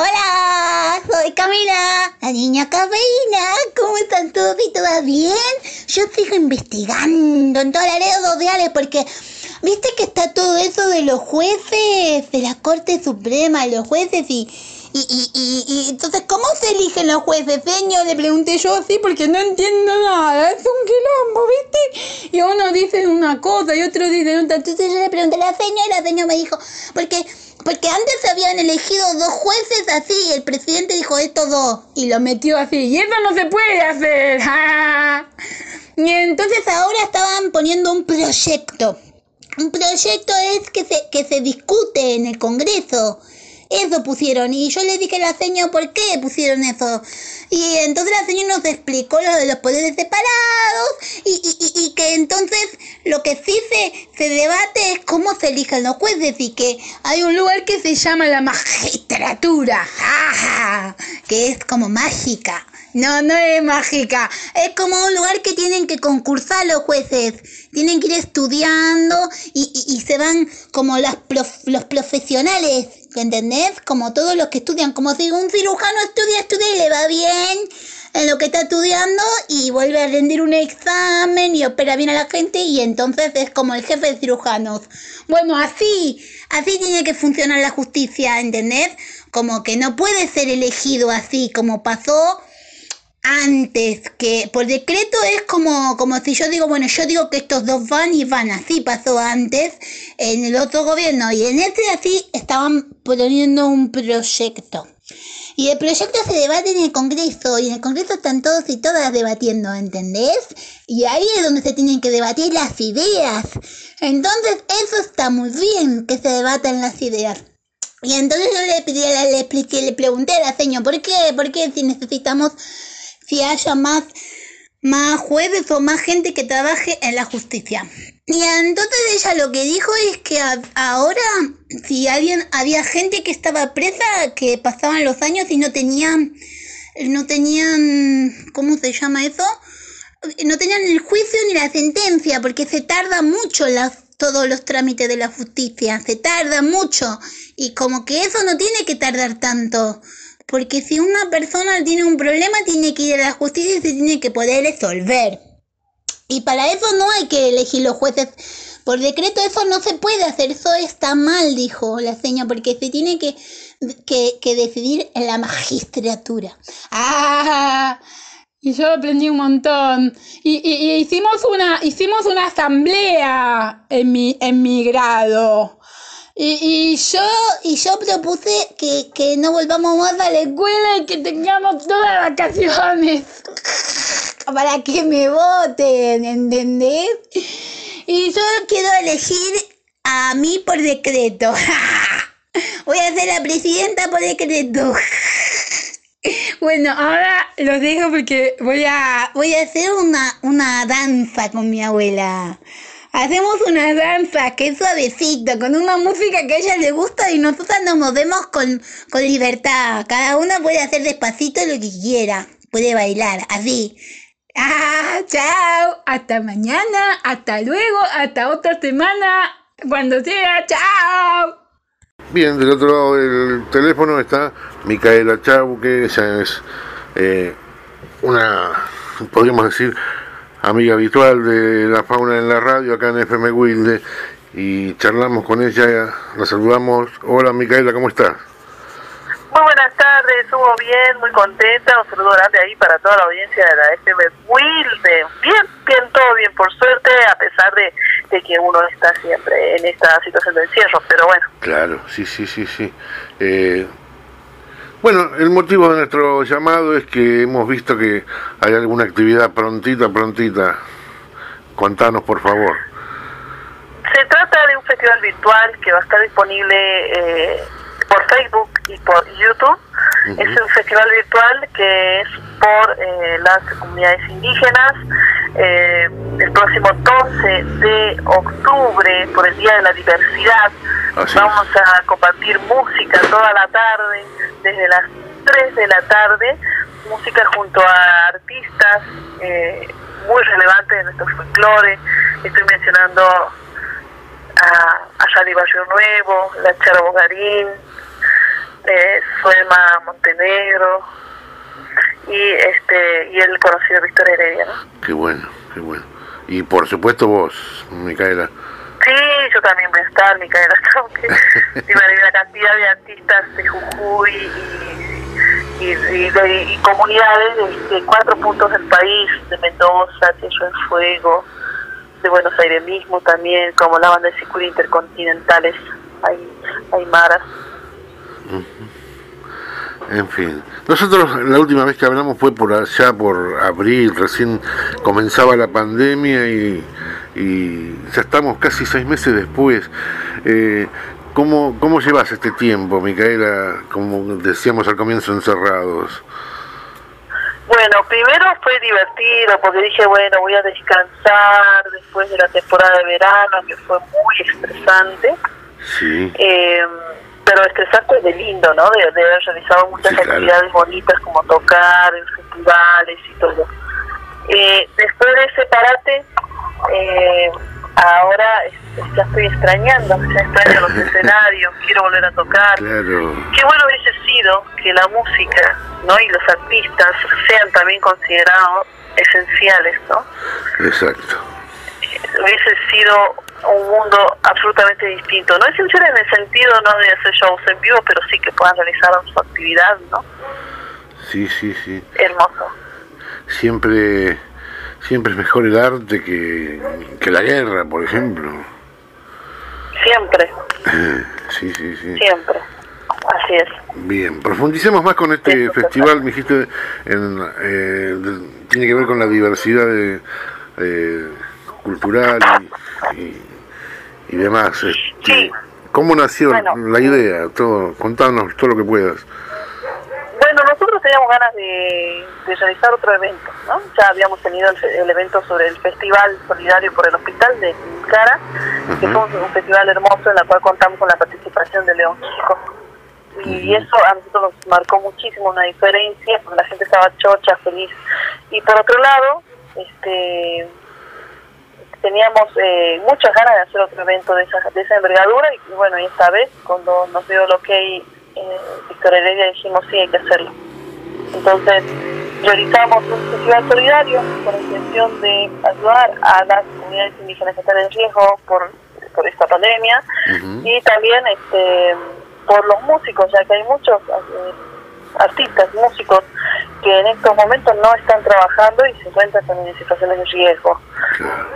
Hola, soy Camila, la niña cafeína. ¿Cómo están todos y todas bien? Yo sigo investigando en todas las redes sociales porque viste que está todo eso de los jueces, de la Corte Suprema, los jueces y... Y, y, y, y entonces, ¿cómo se eligen los jueces, señor? Le pregunté yo así porque no entiendo nada. Es un quilombo, ¿viste? Y uno dice una cosa y otro dice otra. Entonces yo le pregunté a la señora y la señora me dijo, porque porque antes se habían elegido dos jueces así, y el presidente dijo estos dos, y lo metió así, y eso no se puede hacer. y entonces ahora estaban poniendo un proyecto. Un proyecto es que se, que se discute en el Congreso. Eso pusieron. Y yo le dije a la señora por qué pusieron eso. Y entonces la señora nos explicó lo de los poderes separados y, y, y, que entonces lo que sí se, se debate es cómo se eligen los jueces y que hay un lugar que se llama la magistratura, que es como mágica. No, no es mágica. Es como un lugar que tienen que concursar los jueces. Tienen que ir estudiando y, y, y se van como las los profesionales, ¿entendés? Como todos los que estudian. Como si un cirujano estudia, estudia y le va bien en lo que está estudiando y vuelve a rendir un examen y opera bien a la gente y entonces es como el jefe de cirujanos. Bueno, así, así tiene que funcionar la justicia, ¿entendés? Como que no puede ser elegido así como pasó antes, que por decreto es como, como si yo digo, bueno, yo digo que estos dos van y van, así pasó antes en el otro gobierno y en este así estaban poniendo un proyecto. Y el proyecto se debate en el Congreso y en el Congreso están todos y todas debatiendo, ¿entendés? Y ahí es donde se tienen que debatir las ideas. Entonces eso está muy bien que se debatan las ideas. Y entonces yo le pedí, le expliqué, le pregunté a la señora, ¿por qué? ¿Por qué si necesitamos si haya más, más jueces o más gente que trabaje en la justicia. Y entonces ella lo que dijo es que ahora, si alguien, había gente que estaba presa, que pasaban los años y no tenían, no tenían, ¿cómo se llama eso? No tenían el juicio ni la sentencia, porque se tarda mucho todos los trámites de la justicia, se tarda mucho. Y como que eso no tiene que tardar tanto. Porque si una persona tiene un problema, tiene que ir a la justicia y se tiene que poder resolver. Y para eso no hay que elegir los jueces. Por decreto eso no se puede hacer, eso está mal, dijo la señora, porque se tiene que, que, decidir en la magistratura. ¡Ah! Y yo aprendí un montón. Y, y, hicimos, una, hicimos una asamblea en mi, en mi grado. Y, y, yo, y yo propuse que, que no volvamos más a la escuela y que tengamos todas vacaciones. Para que me voten, ¿entendés? Y yo quiero elegir a mí por decreto. Voy a ser la presidenta por decreto. Bueno, ahora los dejo porque voy a, voy a hacer una, una danza con mi abuela. Hacemos una danza que es suavecito, con una música que a ella le gusta y nosotras nos movemos con, con libertad. Cada una puede hacer despacito lo que quiera. Puede bailar, así. Ah, chao. Hasta mañana. Hasta luego. Hasta otra semana. Cuando sea. Chao. Bien, del otro lado del teléfono está Micaela Chau, que ella es eh, una, podríamos decir, amiga habitual de la fauna en la radio acá en FM Wilde y charlamos con ella, la saludamos. Hola Micaela, ¿cómo estás? Muy buenas tardes, estuvo bien, muy contenta, un saludo grande ahí para toda la audiencia de la FM Wilde. Bien, bien, todo bien, por suerte, a pesar de, de que uno está siempre en esta situación de encierro, pero bueno. Claro, sí, sí, sí, sí. Eh, bueno, el motivo de nuestro llamado es que hemos visto que hay alguna actividad prontita, prontita. Contanos, por favor. Se trata de un festival virtual que va a estar disponible eh, por Facebook y por YouTube. Es un festival virtual que es por eh, las comunidades indígenas. Eh, el próximo 12 de octubre, por el Día de la Diversidad, vamos a compartir música toda la tarde, desde las 3 de la tarde, música junto a artistas eh, muy relevantes de nuestro folclore. Estoy mencionando a, a Yali Barrio Nuevo, la Charo Bogarín, eh, Suema Montenegro y este y el conocido Víctor Heredia. ¿no? Qué bueno, qué bueno. Y por supuesto vos, Micaela. Sí, yo también voy a estar, Micaela, y una cantidad de artistas de Jujuy y, y, y, de- y comunidades de, de cuatro puntos del país, de Mendoza, Tierra del Fuego, de Buenos Aires mismo también, como la banda de Sicuri Intercontinentales, hay, hay maras. En fin, nosotros la última vez que hablamos fue por allá, por abril, recién comenzaba la pandemia y, y ya estamos casi seis meses después. Eh, ¿cómo, ¿Cómo llevas este tiempo, Micaela, como decíamos al comienzo, encerrados? Bueno, primero fue divertido porque dije, bueno, voy a descansar después de la temporada de verano, que fue muy estresante. Sí, Eh, pero estresante de lindo, ¿no? De, de haber realizado muchas Sí, claro. actividades bonitas como tocar en festivales y todo. Eh, después de ese parate, eh, ahora ya estoy extrañando, ya extraño los escenarios, quiero volver a tocar. claro, Qué bueno hubiese sido que la música ¿no? y los artistas sean también considerados esenciales, ¿no? exacto. hubiese sido un mundo absolutamente distinto. No esencial en el sentido no de hacer shows en vivo, pero sí que puedan realizar su actividad, ¿no? Sí, sí, sí. Hermoso. Siempre, siempre es mejor el arte que, que la guerra, por ejemplo. Siempre, Sí, sí, sí. siempre. Así es. Bien, profundicemos más con este Sí, festival, me dijiste, en, eh, tiene que ver con la diversidad de, eh, cultural y, y, y demás. este, Sí. ¿Cómo nació Bueno. la idea? Todo, contanos todo lo que puedas. Bueno, nosotros teníamos ganas de, de realizar otro evento, ¿no? Ya habíamos tenido el, el evento sobre el Festival Solidario por el Hospital de Cara, que fue un, un festival hermoso en el cual contamos con la participación de León Chico. Y eso a nosotros nos marcó muchísimo una diferencia, porque la gente estaba chocha, feliz. Y por otro lado, este teníamos eh, muchas ganas de hacer otro evento de esa, de esa envergadura y bueno, y esta vez cuando nos dio lo que hay Víctor Heredia dijimos sí, hay que hacerlo. Entonces realizamos un festival solidario con la intención de ayudar a las comunidades indígenas que están en riesgo por, por esta pandemia. Y también este por los músicos, ya que hay muchos eh, artistas, músicos que en estos momentos no están trabajando y se encuentran también en situaciones de riesgo.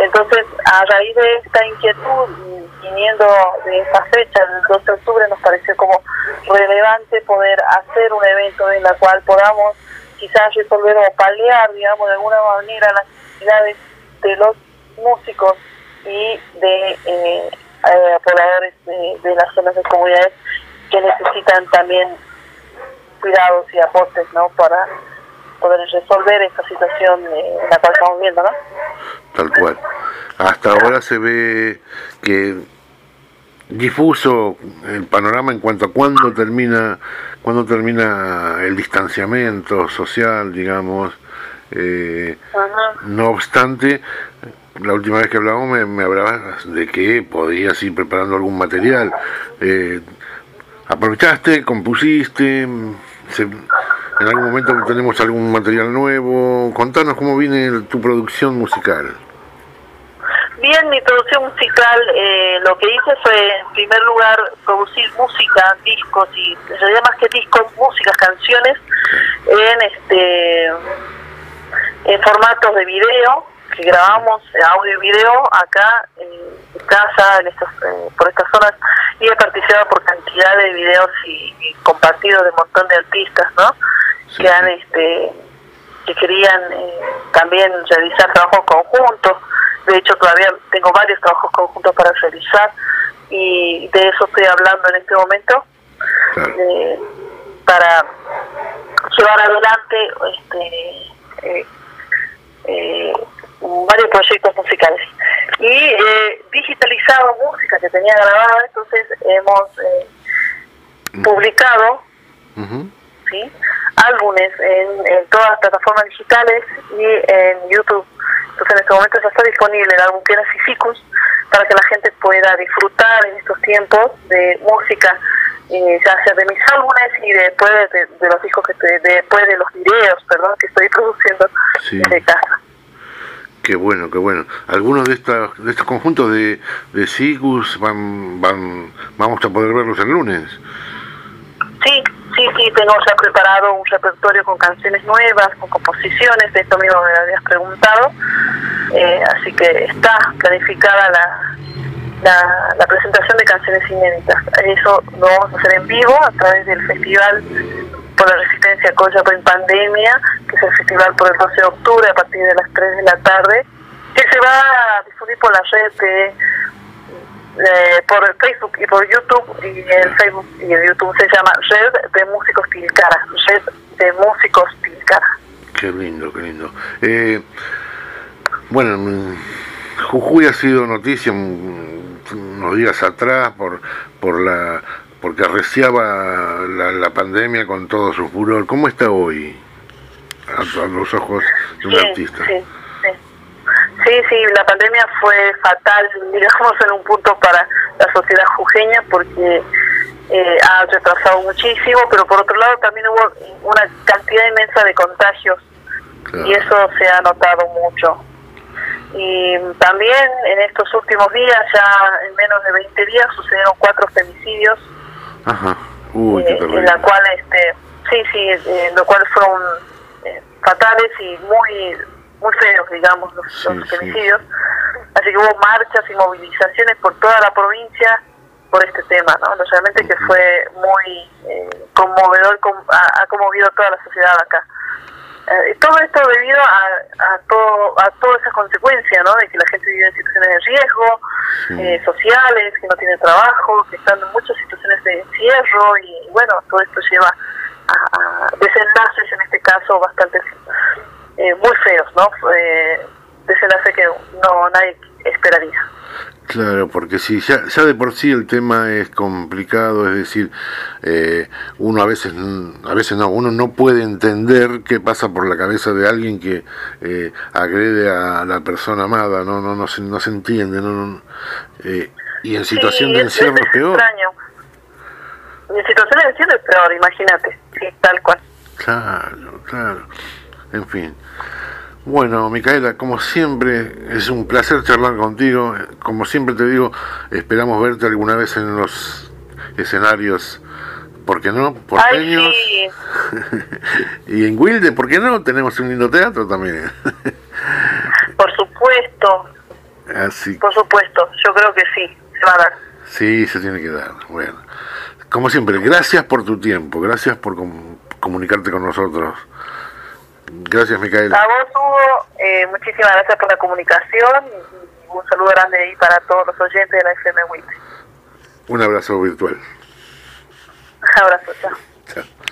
Entonces, a raíz de esta inquietud, y viniendo de esta fecha, del 12 de octubre, nos pareció como relevante poder hacer un evento en la cual podamos quizás resolver o paliar, digamos, de alguna manera las necesidades de los músicos y de eh, eh, pobladores de, de las zonas de comunidades que necesitan también cuidados y aportes, ¿no? Para poder resolver esta situación eh, en la cual estamos viendo, ¿no? Tal cual. Hasta ahora se ve que difuso el panorama en cuanto a cuándo termina, cuándo termina el distanciamiento social, digamos. Eh, no obstante, la última vez que hablamos me, me hablabas de que podías ir preparando algún material. Eh, aprovechaste, compusiste, se- en algún momento tenemos algún material nuevo. Contanos cómo viene tu producción musical. Bien, mi producción musical, eh, lo que hice fue, en primer lugar, producir música, discos y, en realidad más que discos, músicas, canciones, en este en formatos de video, que grabamos audio y video acá en casa, en estas, eh, por estas zonas, y he participado por cantidad de videos y, y compartidos de un montón de artistas, ¿no? Sí, que han este que querían eh, también realizar trabajos conjuntos. De hecho, todavía tengo varios trabajos conjuntos para realizar y de eso estoy hablando en este momento Claro. eh, para llevar adelante este, eh, eh, varios proyectos musicales. Y eh, digitalizado música que tenía grabada, entonces hemos eh, publicado. ¿sí? álbumes en, en todas las plataformas digitales y en YouTube. Entonces en este momento ya está disponible el álbum Pienas y Ficus para que la gente pueda disfrutar en estos tiempos de música eh, ya sea de mis álbumes y después de, los discos que después de los videos, perdón, que estoy produciendo desde casa. Qué bueno, qué bueno. Algunos de estos, de estos conjuntos de, de Sigus van, van, vamos a poder verlos el lunes. Sí, sí, sí, tengo ya preparado un repertorio con canciones nuevas, con composiciones, de esto mismo me habías preguntado. Eh, así que está planificada la, la, la, presentación de canciones inéditas. Eso lo vamos a hacer en vivo a través del Festival por la Resistencia Coya en Pandemia, que es el festival por el 12 de octubre a partir de las 3 de la tarde, que se va a difundir por la red de eh, por Facebook y por YouTube y el Facebook y el YouTube se llama Red de Músicos Tilcara, Red de Músicos Tilcara. Qué lindo, qué lindo. Eh, bueno, Jujuy ha sido noticia unos días atrás por por la porque arreciaba la, pandemia con todo su furor. ¿Cómo está hoy a, los ojos de un artista? Sí, sí, la pandemia fue fatal, digamos, en un punto para la sociedad jujeña porque eh, ha retrasado muchísimo, pero por otro lado también hubo una cantidad inmensa de contagios y eso se ha notado mucho. Y también en estos últimos días, ya en menos de 20 días, sucedieron cuatro femicidios, Ajá. Eh, en la cual, este, sí, sí, eh, lo cual fueron eh, fatales y muy muy feos, digamos, los, femicidios. Así que hubo marchas y movilizaciones por toda la provincia por este tema, ¿no? Realmente que fue muy eh, conmovedor, ha, conmovido toda la sociedad acá. Eh, todo esto debido a, a, todo, a todas esas consecuencias, ¿no? De que la gente vive en situaciones de riesgo eh, sociales, que no tiene trabajo, que están en muchas situaciones de encierro y, bueno, todo esto lleva a, a desenlaces, en este caso, bastante eh, muy feos, ¿no? Eh, desenlace que no nadie esperaría. Claro, porque si ya, ya de por sí el tema es complicado, es decir, eh, uno a veces, a veces no, uno no puede entender qué pasa por la cabeza de alguien que eh, agrede a la persona amada, no, no, no se, no se entiende, no, eh, y en situación de encierro es, peor. Extraño. En situación de encierro es peor, imagínate, sí, tal cual. Claro, claro. En fin. Bueno, Micaela, como siempre, es un placer charlar contigo. Como siempre te digo, esperamos verte alguna vez en los escenarios, ¿por qué no? Porteños. y en Wilde, ¿por qué no? Tenemos un lindo teatro también. Por supuesto. Así. Por supuesto, yo creo que sí, se va a dar. Sí, se tiene que dar. Bueno, como siempre, gracias por tu tiempo, gracias por comunicarte con nosotros. Gracias, Micaela. A vos, Hugo, eh, muchísimas gracias por la comunicación y un saludo grande ahí para todos los oyentes de la FM WIT. Un abrazo virtual. Un abrazo, chao. Chao.